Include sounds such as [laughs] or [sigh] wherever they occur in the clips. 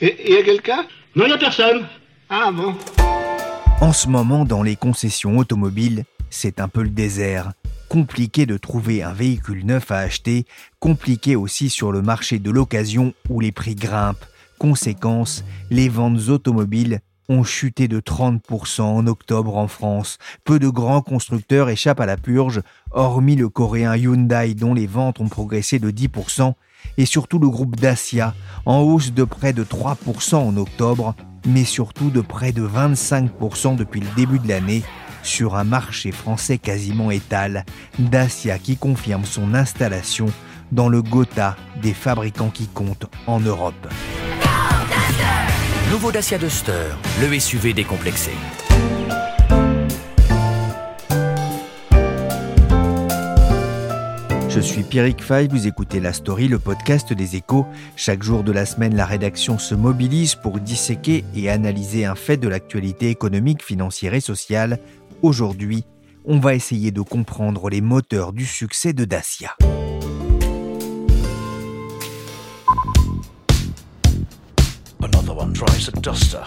Il y a quelqu'un Non, il n'y a personne. Ah bon En ce moment, dans les concessions automobiles, c'est un peu le désert. Compliqué de trouver un véhicule neuf à acheter, compliqué aussi sur le marché de l'occasion où les prix grimpent. Conséquence, les ventes automobiles ont chuté de 30% en octobre en France. Peu de grands constructeurs échappent à la purge, hormis le coréen Hyundai dont les ventes ont progressé de 10%, et surtout le groupe Dacia, en hausse de près de 3% en octobre, mais surtout de près de 25% depuis le début de l'année, sur un marché français quasiment étal, Dacia qui confirme son installation dans le Gotha des fabricants qui comptent en Europe. Nouveau Dacia Duster, le SUV décomplexé. Je suis Pierrick Fay, vous écoutez La Story, le podcast des échos. Chaque jour de la semaine, la rédaction se mobilise pour disséquer et analyser un fait de l'actualité économique, financière et sociale. Aujourd'hui, on va essayer de comprendre les moteurs du succès de Dacia. Another one tries a duster.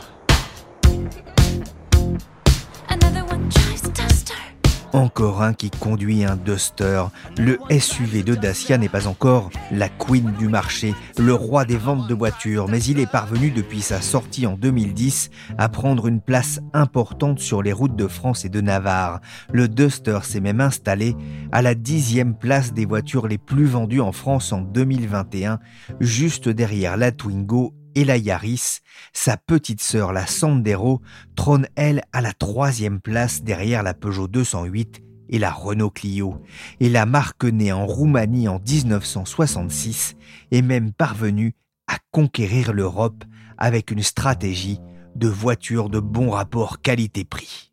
Another one tries to test her. Encore un qui conduit un Duster. Le SUV de Dacia n'est pas encore la queen du marché, le roi des ventes de voitures, mais il est parvenu depuis sa sortie en 2010 à prendre une place importante sur les routes de France et de Navarre. Le Duster s'est même installé à la dixième place des voitures les plus vendues en France en 2021, juste derrière la Twingo et la Yaris. Sa petite sœur, la Sandero, trône elle à la troisième place derrière la Peugeot 208 et la Renault Clio. Et la marque née en Roumanie en 1966 est même parvenue à conquérir l'Europe avec une stratégie de voitures de bon rapport qualité-prix.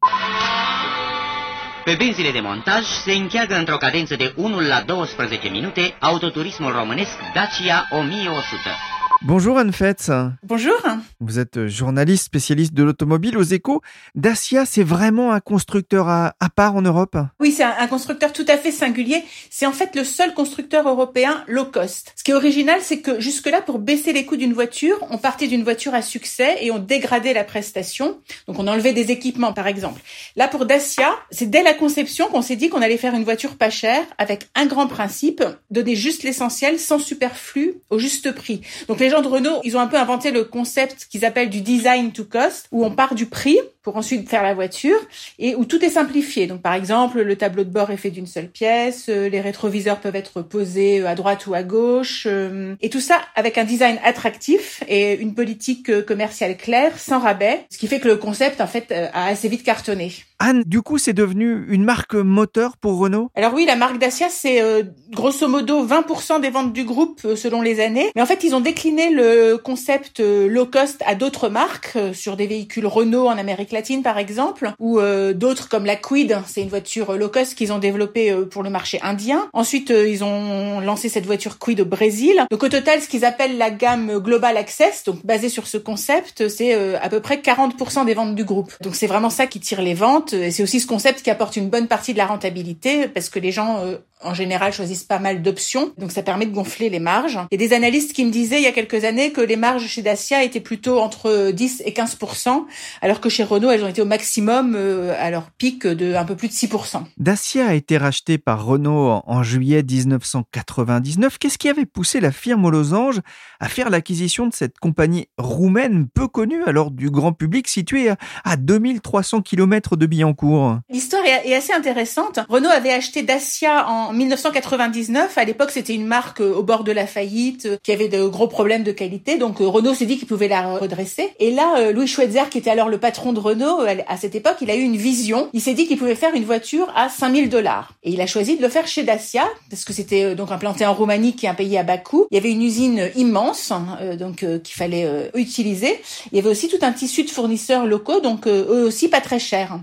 Pe de montaj se încheagă într-o de 1 la 12 minute autoturismul românesc Dacia 1100. Bonjour Anne Fetz. Bonjour. Vous êtes journaliste spécialiste de l'automobile aux échos. Dacia, c'est vraiment un constructeur à, à part en Europe? Oui, c'est un, un constructeur tout à fait singulier. C'est en fait le seul constructeur européen low cost. Ce qui est original, c'est que jusque-là, pour baisser les coûts d'une voiture, on partait d'une voiture à succès et on dégradait la prestation. Donc on enlevait des équipements, par exemple. Là, pour Dacia, c'est dès la conception qu'on s'est dit qu'on allait faire une voiture pas chère avec un grand principe, donner juste l'essentiel sans superflu au juste prix. Donc les gens de Renault, ils ont un peu inventé le concept qu'ils appellent du design to cost, où on part du prix pour ensuite faire la voiture et où tout est simplifié. Donc par exemple, le tableau de bord est fait d'une seule pièce, euh, les rétroviseurs peuvent être posés à droite ou à gauche, euh, et tout ça avec un design attractif et une politique euh, commerciale claire, sans rabais, ce qui fait que le concept en fait a assez vite cartonné. Anne, du coup, c'est devenu une marque moteur pour Renault? Alors oui, la marque Dacia, c'est euh, grosso modo 20% des ventes du groupe euh, selon les années. Mais en fait, ils ont décliné le concept euh, low cost à d'autres marques, euh, sur des véhicules Renault en Amérique latine par exemple, ou d'autres comme la Kwid, c'est une voiture low cost qu'ils ont développée pour le marché indien. Ensuite, ils ont lancé cette voiture Kwid au Brésil. Donc au total, ce qu'ils appellent la gamme Global Access, donc basée sur ce concept, c'est à peu près 40% des ventes du groupe. Donc c'est vraiment ça qui tire les ventes et c'est aussi ce concept qui apporte une bonne partie de la rentabilité parce que les gens euh, en général choisissent pas mal d'options, donc ça permet de gonfler les marges. Il y a des analystes qui me disaient il y a quelques années que les marges chez Dacia étaient plutôt entre 10 et 15% alors que chez Renault elles ont été au maximum euh, à leur pic de un peu plus de 6% Dacia a été racheté par Renault en- juillet 1999. Qu'est-ce qui avait poussé la firme aux losanges à faire l'acquisition de cette compagnie roumaine peu connue alors du grand public située à, à 2300 km de Biarritz Billancourt L'histoire est assez intéressante. Renault avait acheté Dacia en 1999. À l'époque, c'était une marque au bord de la faillite, qui avait de gros problèmes de qualité. Donc Renault s'est dit qu'il pouvait la redresser. Et là, Louis Schweitzer, qui était alors le patron de Renault à cette époque, il a eu une vision. Il s'est dit qu'il pouvait faire une voiture à 5000 dollars. Et il a choisi de le faire chez Dacia, parce que c'était donc implanté en Roumanie, qui est un pays à bas coût. Il y avait une usine immense, donc qu'il fallait utiliser. Il y avait aussi tout un tissu de fournisseurs locaux, donc eux aussi pas très chers.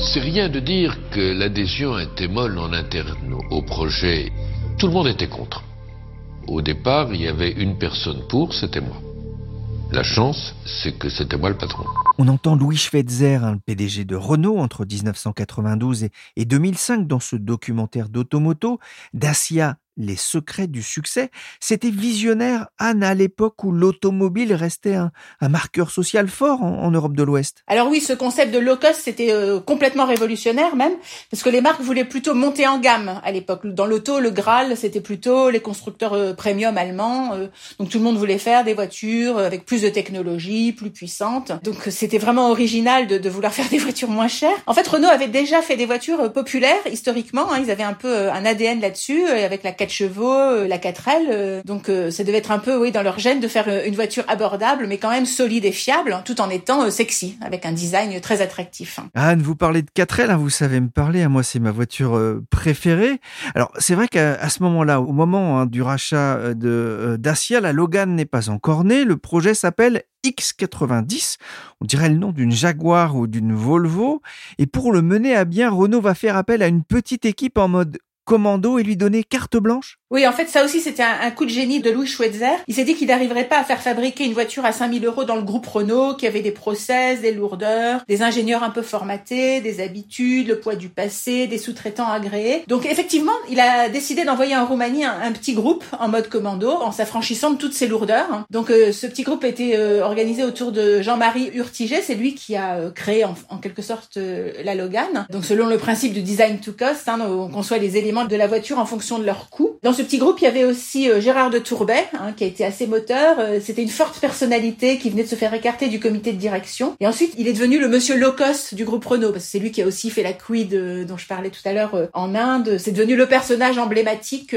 C'est rien de dire que l'adhésion était molle en interne au projet. Tout le monde était contre. Au départ, il y avait une personne pour, c'était moi. La chance, c'est que c'était moi le patron. On entend Louis Schweitzer, le PDG de Renault entre 1992 et 2005 dans ce documentaire d'Automoto. Dacia les secrets du succès. C'était visionnaire, Anne, à l'époque où l'automobile restait un, marqueur social fort en, Europe de l'Ouest. Alors oui, ce concept de low cost, c'était euh, complètement révolutionnaire même, parce que les marques voulaient plutôt monter en gamme à l'époque. Dans l'auto, le Graal, c'était plutôt les constructeurs euh, premium allemands. Euh, donc tout le monde voulait faire des voitures avec plus de technologie, plus puissantes. Donc c'était vraiment original de, vouloir [laughs] faire des voitures moins chères. En fait, Renault avait déjà fait des voitures populaires historiquement. Hein. ils avaient un peu un ADN là-dessus, avec la chevaux, euh, la 4L. Euh, donc euh, ça devait être un peu oui dans leur gène de faire une voiture abordable mais quand même solide et fiable tout en étant sexy avec un design très attractif. Anne, vous parlez de 4L, hein, vous savez me parler, hein, moi c'est ma voiture préférée. Alors c'est vrai qu'à ce moment-là, au moment hein, du rachat de Dacia, la Logan n'est pas encore née, le projet s'appelle X90, on dirait le nom d'une Jaguar ou d'une Volvo, et pour le mener à bien, Renault va faire appel à une petite équipe en mode commando et lui donner carte blanche? Oui, en fait, ça aussi, c'était un, coup de génie de Louis Schweitzer. Il s'est dit qu'il n'arriverait pas à faire fabriquer une voiture à 5000 euros dans le groupe Renault, qui avait des process, des lourdeurs, des ingénieurs un peu formatés, des habitudes, le poids du passé, des sous-traitants agréés. Donc, effectivement, il a décidé d'envoyer en Roumanie un, petit groupe en mode commando, en s'affranchissant de toutes ces lourdeurs. Donc, euh, ce petit groupe était euh, organisé autour de Jean-Marie Urtiger. C'est lui qui a euh, créé, en, quelque sorte, la Logan. Donc, selon le principe du design to cost, hein, on conçoit les éléments de la voiture en fonction de leur coût ce petit groupe, il y avait aussi euh, Gérard de Tourbet, hein, qui a été assez moteur. Euh, c'était une forte personnalité qui venait de se faire écarter du comité de direction. Et ensuite, il est devenu le monsieur low cost du groupe Renault, parce que c'est lui qui a aussi fait la quid euh, dont je parlais tout à l'heure en Inde. C'est devenu le personnage emblématique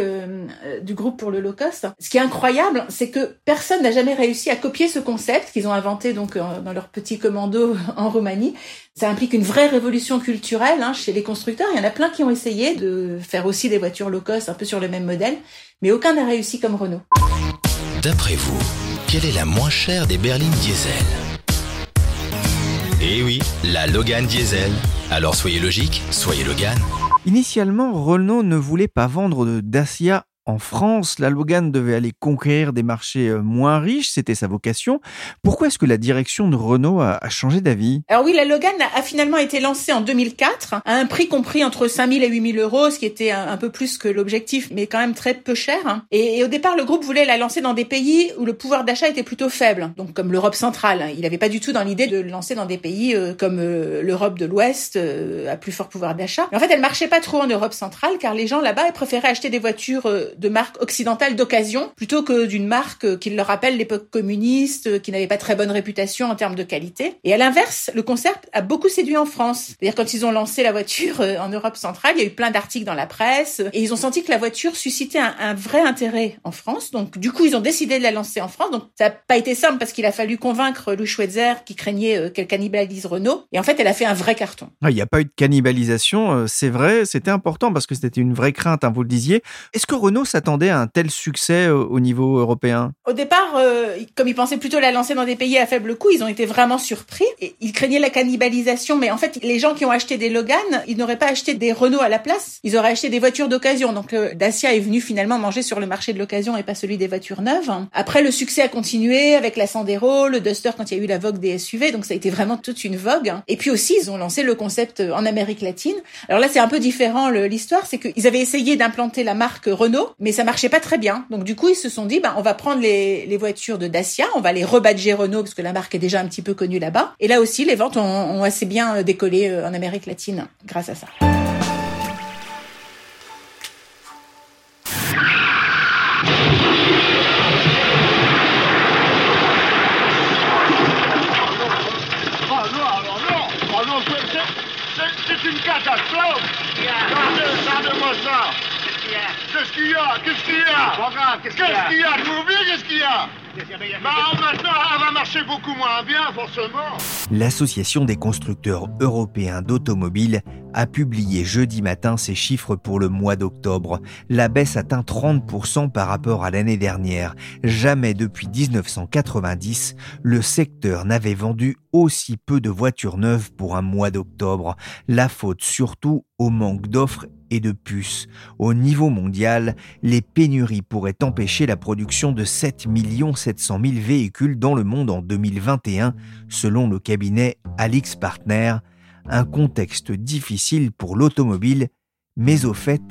du groupe pour le low cost. Ce qui est incroyable, c'est que personne n'a jamais réussi à copier ce concept qu'ils ont inventé donc dans leur petit commando [laughs] en Roumanie. Ça implique une vraie révolution culturelle hein, chez les constructeurs. Il y en a plein qui ont essayé de faire aussi des voitures low cost un peu sur le même modèle, mais aucun n'a réussi comme Renault. D'après vous, quelle est la moins chère des berlines diesel? Eh oui, la Logan diesel. Alors soyez logique, soyez Logan. Initialement, Renault ne voulait pas vendre de Dacia en France, la Logan devait aller conquérir des marchés euh, moins riches, c'était sa vocation. Pourquoi est-ce que la direction de Renault a, changé d'avis? Alors oui, la Logan a finalement été lancée en 2004 à un prix compris entre 5000 et 8000 euros, ce qui était un, peu plus que l'objectif, mais quand même très peu cher. Et, au départ, le groupe voulait la lancer dans des pays où le pouvoir d'achat était plutôt faible, donc comme l'Europe centrale. Il n'avait pas du tout dans l'idée de lancer dans des pays euh, comme euh, l'Europe de l'Ouest, à plus fort pouvoir d'achat. En fait, elle marchait pas trop en Europe centrale, car les gens là-bas préféraient acheter des voitures de marque occidentale d'occasion plutôt que d'une marque qui leur rappelle l'époque communiste, qui n'avait pas très bonne réputation en termes de qualité. Et à l'inverse, le concept a beaucoup séduit en France. C'est-à-dire quand ils ont lancé la voiture euh, en Europe centrale, il y a eu plein d'articles dans la presse et ils ont senti que la voiture suscitait un, vrai intérêt en France. Donc du coup, ils ont décidé de la lancer en France. Donc ça n'a pas été simple parce qu'il a fallu convaincre Louis Schweitzer qui craignait euh, qu'elle cannibalise Renault. Et en fait, elle a fait un vrai carton. Ah, il n'y a pas eu de cannibalisation, euh, c'est vrai. C'était important parce que c'était une vraie crainte, hein, vous le disiez. Est-ce que Renault s'attendait un tel succès au niveau européen? Au départ, euh, comme ils pensaient plutôt la lancer dans des pays à faible coût, ils ont été vraiment surpris. Ils craignaient la cannibalisation, mais en fait, les gens qui ont acheté des Logan, ils n'auraient pas acheté des Renault à la place, ils auraient acheté des voitures d'occasion. Donc euh, Dacia est venu finalement manger sur le marché de l'occasion et pas celui des voitures neuves. Après, le succès a continué avec la Sandero, le Duster quand il y a eu la vogue des SUV, donc ça a été vraiment toute une vogue. Et puis aussi, ils ont lancé le concept en Amérique latine. Alors là, c'est un peu différent l'histoire, c'est qu'ils avaient essayé d'implanter la marque Renault, mais ça marchait pas très bien. Donc du coup, ils se sont dit, ben, on va prendre les, les voitures de Dacia, on va les rebadger Renault parce que la marque est déjà un petit peu connue là-bas. Et là aussi, les ventes ont, ont assez bien euh, décollé euh, en Amérique latine grâce à ça. Qu'il y a? Qu'est-ce qu'il y a? Pas grave, qu'est-ce qu'il y a? Qu'est-ce qu'il y a? Oublies qu'est-ce qu'il y a? Bah maintenant, elle va marcher beaucoup moins bien, forcément. L'Association des constructeurs européens d'automobiles a publié jeudi matin ses chiffres pour le mois d'octobre. La baisse atteint 30% par rapport à l'année dernière. Jamais depuis 1990, le secteur n'avait vendu aussi peu de voitures neuves pour un mois d'octobre. La faute surtout au manque d'offres et de puces. Au niveau mondial, les pénuries pourraient empêcher la production de 7 700 000 véhicules dans le monde en 2021, selon le cabinet Alix Partner. Un contexte difficile pour l'automobile, mais au fait,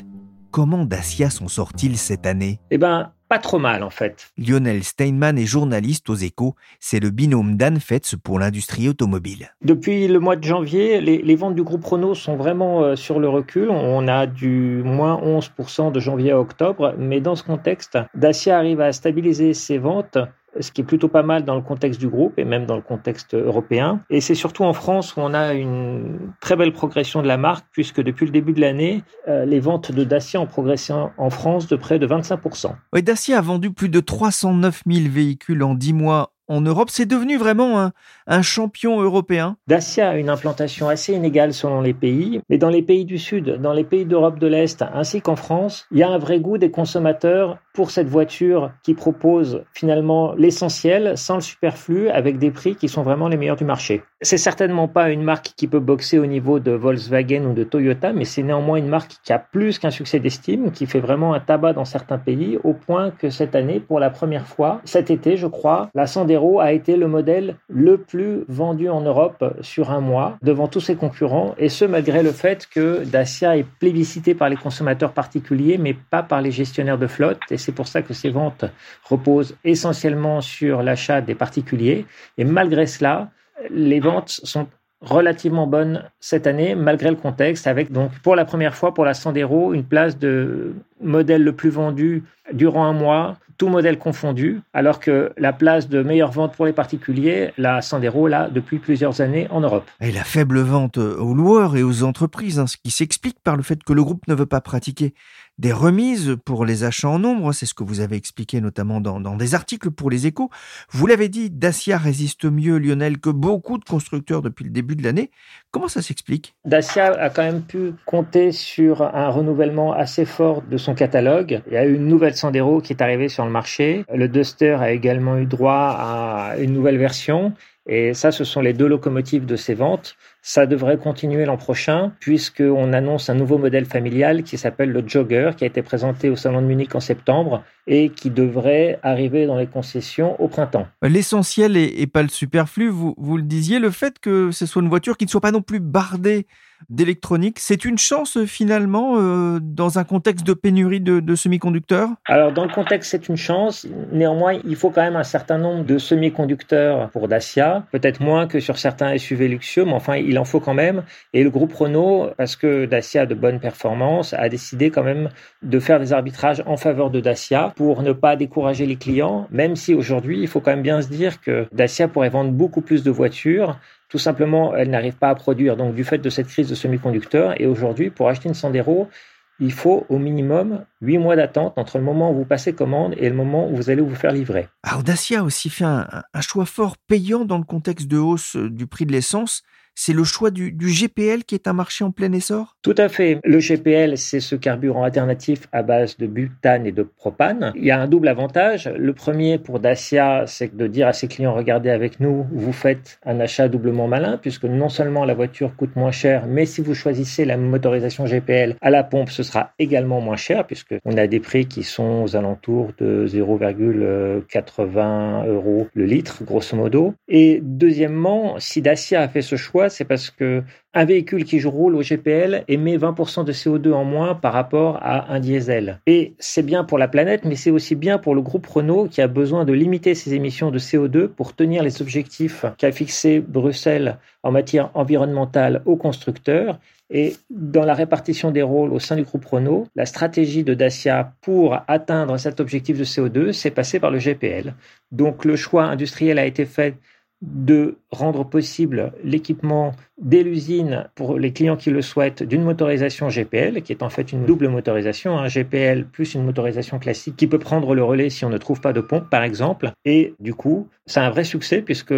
comment Dacia s'en sort-il cette année? Eh ben, pas trop mal en fait. Lionel Steinman est journaliste aux échos. C'est le binôme d'Anne Fetz pour l'industrie automobile. Depuis le mois de janvier, les, les ventes du groupe Renault sont vraiment euh, sur le recul. On a du moins 11% de janvier à octobre, mais dans ce contexte, Dacia arrive à stabiliser ses ventes ce qui est plutôt pas mal dans le contexte du groupe et même dans le contexte européen. Et c'est surtout en France où on a une très belle progression de la marque, puisque depuis le début de l'année, euh, les ventes de Dacia ont progressé en France de près de 25%. Oui, Dacia a vendu plus de 309 000 véhicules en 10 mois en Europe. C'est devenu vraiment un, un champion européen. Dacia a une implantation assez inégale selon les pays, mais dans les pays du Sud, dans les pays d'Europe de l'Est, ainsi qu'en France, il y a un vrai goût des consommateurs pour cette voiture qui propose finalement l'essentiel sans le superflu avec des prix qui sont vraiment les meilleurs du marché. C'est certainement pas une marque qui peut boxer au niveau de Volkswagen ou de Toyota, mais c'est néanmoins une marque qui a plus qu'un succès d'estime, qui fait vraiment un tabac dans certains pays, au point que cette année, pour la première fois, cet été, je crois, la Sandero a été le modèle le plus vendu en Europe sur un mois, devant tous ses concurrents, et ce malgré le fait que Dacia est plébiscité par les consommateurs particuliers, mais pas par les gestionnaires de flotte, et c'est pour ça que ses ventes reposent essentiellement sur l'achat des particuliers, et malgré cela, les ventes sont relativement bonnes cette année, malgré le contexte, avec donc pour la première fois pour la Sandero une place de modèle le plus vendu durant un mois, tout modèle confondu, alors que la place de meilleure vente pour les particuliers, la Sandero, là, depuis plusieurs années en Europe. Et la faible vente aux loueurs et aux entreprises, hein, ce qui s'explique par le fait que le groupe ne veut pas pratiquer des remises pour les achats en nombre, c'est ce que vous avez expliqué notamment dans, des articles pour les échos. Vous l'avez dit, Dacia résiste mieux, Lionel, que beaucoup de constructeurs depuis le début de l'année. Comment ça s'explique? Dacia a quand même pu compter sur un renouvellement assez fort de son catalogue. Il y a eu une nouvelle Sandero qui est arrivée sur le marché. Le Duster a également eu droit à une nouvelle version. Et ça, ce sont les deux locomotives de ces ventes. Ça devrait continuer l'an prochain, puisqu'on annonce un nouveau modèle familial qui s'appelle le Jogger, qui a été présenté au Salon de Munich en septembre et qui devrait arriver dans les concessions au printemps. L'essentiel et, pas le superflu, vous, vous le disiez, le fait que ce soit une voiture qui ne soit pas non plus bardée d'électronique, c'est une chance finalement euh, dans un contexte de pénurie de, de semi-conducteurs? Alors dans le contexte, c'est une chance. Néanmoins, il faut quand même un certain nombre de semi-conducteurs pour Dacia, peut-être moins que sur certains SUV luxueux, mais enfin, il en faut quand même. Et le groupe Renault, parce que Dacia a de bonnes performances, a décidé quand même de faire des arbitrages en faveur de Dacia pour ne pas décourager les clients, même si aujourd'hui, il faut quand même bien se dire que Dacia pourrait vendre beaucoup plus de voitures tout simplement, elle n'arrive pas à produire. Donc, du fait de cette crise de semi-conducteurs, et aujourd'hui, pour acheter une Sandero, il faut au minimum 8 mois d'attente entre le moment où vous passez commande et le moment où vous allez vous faire livrer. Alors, Dacia a aussi fait un choix fort payant dans le contexte de hausse du prix de l'essence c'est le choix du, GPL qui est un marché en plein essor? Tout à fait. Le GPL, c'est ce carburant alternatif à base de butane et de propane. Il y a un double avantage. Le premier pour Dacia, c'est de dire à ses clients, regardez avec nous, vous faites un achat doublement malin, puisque non seulement la voiture coûte moins cher, mais si vous choisissez la motorisation GPL à la pompe, ce sera également moins cher, puisque on a des prix qui sont aux alentours de 0,80 euros le litre, grosso modo. Et deuxièmement, si Dacia a fait ce choix, c'est parce que un véhicule qui roule au GPL émet 20% de CO2 en moins par rapport à un diesel. Et c'est bien pour la planète, mais c'est aussi bien pour le groupe Renault qui a besoin de limiter ses émissions de CO2 pour tenir les objectifs qu'a fixé Bruxelles en matière environnementale aux constructeurs. Et dans la répartition des rôles au sein du groupe Renault, la stratégie de Dacia pour atteindre cet objectif de CO2, c'est passé par le GPL. Donc le choix industriel a été fait de rendre possible l'équipement dès l'usine pour les clients qui le souhaitent d'une motorisation GPL, qui est en fait une double motorisation, un GPL plus une motorisation classique qui peut prendre le relais si on ne trouve pas de pompe, par exemple. Et du coup, c'est un vrai succès puisque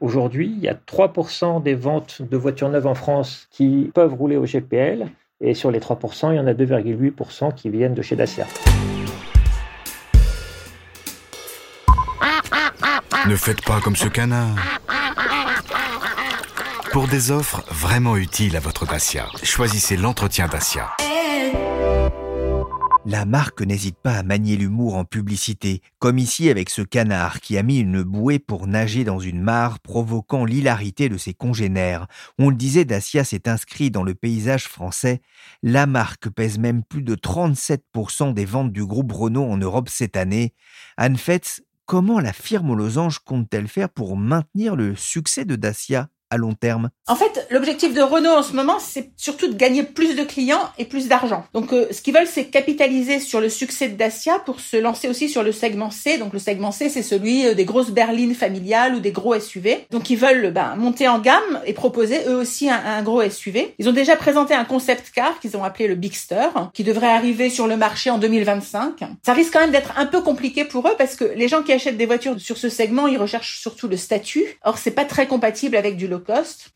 aujourd'hui, il y a 3% des ventes de voitures neuves en France qui peuvent rouler au GPL. Et sur les 3%, il y en a 2,8% qui viennent de chez Dacia. Ne faites pas comme ce canard. Pour des offres vraiment utiles à votre Dacia, choisissez l'entretien Dacia. La marque n'hésite pas à manier l'humour en publicité, comme ici avec ce canard qui a mis une bouée pour nager dans une mare, provoquant l'hilarité de ses congénères. On le disait, Dacia s'est inscrit dans le paysage français. La marque pèse même plus de 37% des ventes du groupe Renault en Europe cette année. Anne Fetz, comment la firme aux losanges compte-t-elle faire pour maintenir le succès de Dacia? Long terme En fait, l'objectif de Renault en ce moment, c'est surtout de gagner plus de clients et plus d'argent. Donc, euh, ce qu'ils veulent, c'est capitaliser sur le succès de Dacia pour se lancer aussi sur le segment C. Donc, le segment C, c'est celui euh, des grosses berlines familiales ou des gros SUV. Donc, ils veulent ben, monter en gamme et proposer eux aussi un, un, gros SUV. Ils ont déjà présenté un concept car qu'ils ont appelé le Bigster, qui devrait arriver sur le marché en 2025. Ça risque quand même d'être un peu compliqué pour eux parce que les gens qui achètent des voitures sur ce segment, ils recherchent surtout le statut. Or, c'est pas très compatible avec du low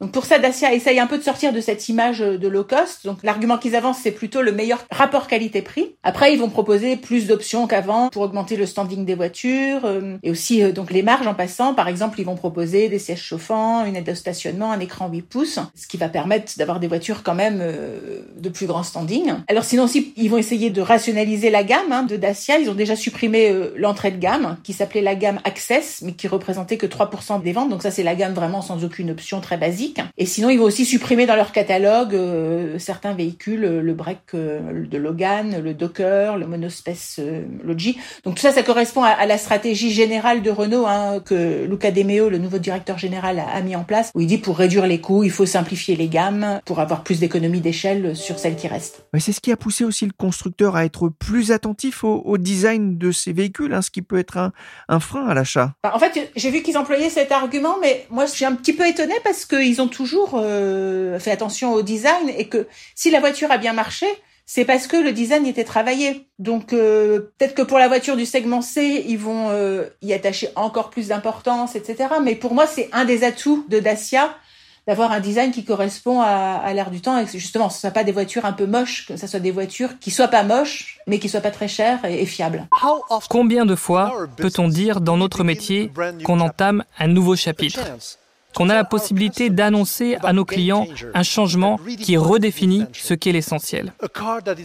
Donc pour ça, Dacia essaye un peu de sortir de cette image de low cost. Donc l'argument qu'ils avancent, c'est plutôt le meilleur rapport qualité-prix. Après, ils vont proposer plus d'options qu'avant pour augmenter le standing des voitures euh, et aussi euh, donc les marges en passant. Par exemple, ils vont proposer des sièges chauffants, une aide de stationnement, un écran 8 pouces, ce qui va permettre d'avoir des voitures quand même euh, de plus grand standing. Alors sinon aussi, ils vont essayer de rationaliser la gamme hein, de Dacia. Ils ont déjà supprimé euh, l'entrée de gamme qui s'appelait la gamme Access, mais qui représentait que 3% des ventes. Donc ça, c'est la gamme vraiment sans aucune option très basique. Et sinon, ils vont aussi supprimer dans leur catalogue euh, certains véhicules, euh, le break euh, de Logan, le Docker, le Monospace Logi. Donc tout ça, ça correspond à, à la stratégie générale de Renault hein, que Luca De Meo, le nouveau directeur général, a, a, mis en place, où il dit pour réduire les coûts, il faut simplifier les gammes pour avoir plus d'économies d'échelle sur celles qui restent. C'est ce qui a poussé aussi le constructeur à être plus attentif au, au design de ses véhicules, hein, ce qui peut être un, un frein à l'achat. En fait, j'ai vu qu'ils employaient cet argument, mais moi, je suis un petit peu étonnée parce que ils ont toujours euh, fait attention au design et que si la voiture a bien marché, c'est parce que le design était travaillé. Donc euh, peut-être que pour la voiture du segment C, ils vont euh, y attacher encore plus d'importance, etc. Mais pour moi, c'est un des atouts de Dacia d'avoir un design qui correspond à, à l'ère du temps et que justement ce soit pas des voitures un peu moches, que ce soit des voitures qui soient pas moches mais qui soient pas très chères et, et fiables. Combien de fois peut-on dire dans notre métier qu'on entame un nouveau chapitre? Qu'on a la possibilité d'annoncer à nos clients un changement qui redéfinit ce qu'est l'essentiel.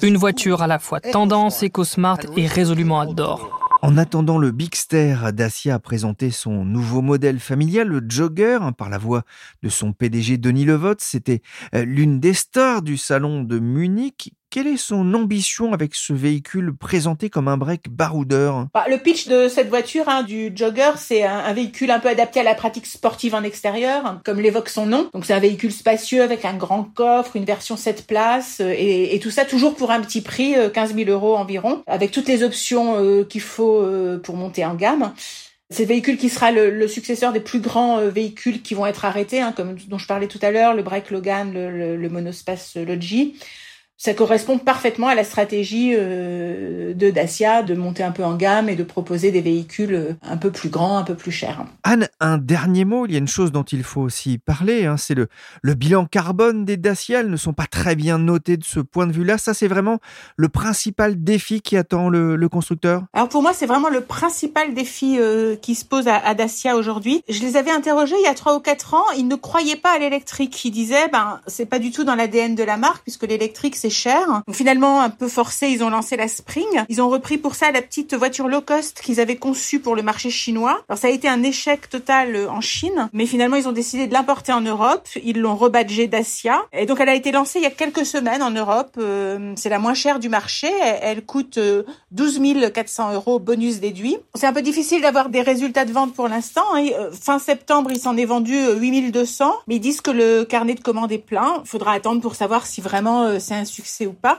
Une voiture à la fois tendance, éco-smart et résolument adore. En attendant le Bigster, Dacia a présenté son nouveau modèle familial, le Jogger, hein, par la voix de son PDG Denis Levotte. C'était euh, l'une des stars du salon de Munich. Quelle est son ambition avec ce véhicule présenté comme un break baroudeur? Bah, Le pitch de cette voiture, hein, du Jogger, c'est un, véhicule un peu adapté à la pratique sportive en extérieur, comme l'évoque son nom. Donc c'est un véhicule spacieux avec un grand coffre, une version 7 places, euh, et, tout ça toujours pour un petit prix, euh, 15 000 euros environ, avec toutes les options euh, qu'il faut euh, pour monter en gamme. C'est le véhicule qui sera le, successeur des plus grands véhicules qui vont être arrêtés, hein, comme dont je parlais tout à l'heure, le Break Logan, le, le, le Monospace Logi ça correspond parfaitement à la stratégie euh, de Dacia de monter un peu en gamme et de proposer des véhicules euh, un peu plus grands, un peu plus chers. Anne, un dernier mot, il y a une chose dont il faut aussi parler, hein, c'est le, le bilan carbone des Dacia. Elles ne sont pas très bien notées de ce point de vue-là. Ça, c'est vraiment le principal défi qui attend le, le constructeur? Alors pour moi, c'est vraiment le principal défi euh, qui se pose à, à Dacia aujourd'hui. Je les avais interrogés il y a trois ou quatre ans. Ils ne croyaient pas à l'électrique. Ils disaient, ben, c'est pas du tout dans l'ADN de la marque puisque l'électrique, c'est cher. Donc finalement, un peu forcé, ils ont lancé la Spring. Ils ont repris pour ça la petite voiture low cost qu'ils avaient conçue pour le marché chinois. Alors ça a été un échec total euh, en Chine, mais finalement ils ont décidé de l'importer en Europe. Ils l'ont rebadgé Dacia. Et donc elle a été lancée il y a quelques semaines en Europe. Euh, c'est la moins chère du marché. Elle coûte 12 400 euros bonus déduit. C'est un peu difficile d'avoir des résultats de vente pour l'instant. Euh, fin septembre, il s'en est vendu 8200, mais ils disent que le carnet de commandes est plein. Il faudra attendre pour savoir si vraiment c'est un succès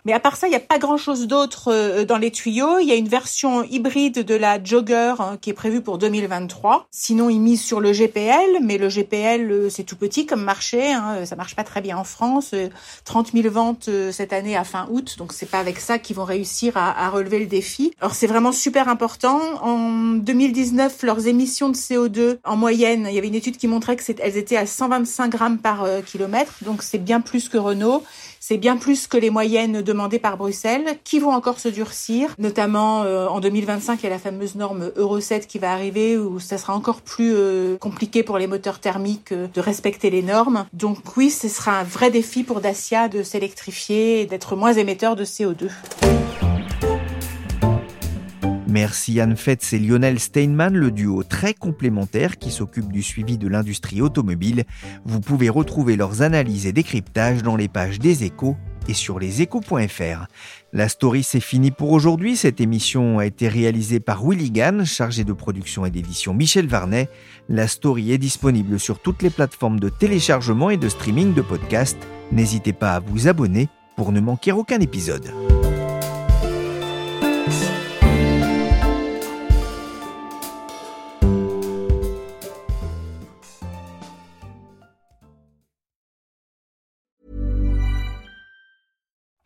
Mais à part ça, il n'y a pas grand-chose d'autre dans les tuyaux. Il y a une version hybride de la Jogger hein, qui est prévue pour 2023. Sinon, ils misent sur le GPL, mais le GPL, c'est tout petit comme marché. Hein. Ça marche pas très bien en France. 30 000 ventes cette année à fin août, donc c'est pas avec ça qu'ils vont réussir à, à relever le défi. Alors c'est vraiment super important. En 2019, leurs émissions de CO2 en moyenne, il y avait une étude qui montrait que elles étaient à 125 grammes par euh, kilomètre, donc c'est bien plus que Renault. C'est bien plus que les moyennes demandées par Bruxelles, qui vont encore se durcir, notamment euh, en 2025, il y a la fameuse norme Euro 7 qui va arriver, où ça sera encore plus euh, compliqué pour les moteurs thermiques de respecter les normes. Donc oui, ce sera un vrai défi pour Dacia de s'électrifier et d'être moins émetteur de CO2. Merci Anne Fetz et Lionel Steinman, le duo très complémentaire qui s'occupe du suivi de l'industrie automobile. Vous pouvez retrouver leurs analyses et décryptages dans les pages des échos et sur leséchos.fr. La story c'est fini pour aujourd'hui. Cette émission a été réalisée par Willy Gann, chargé de production et d'édition Michel Varnet. La story est disponible sur toutes les plateformes de téléchargement et de streaming de podcasts. N'hésitez pas à vous abonner pour ne manquer aucun épisode.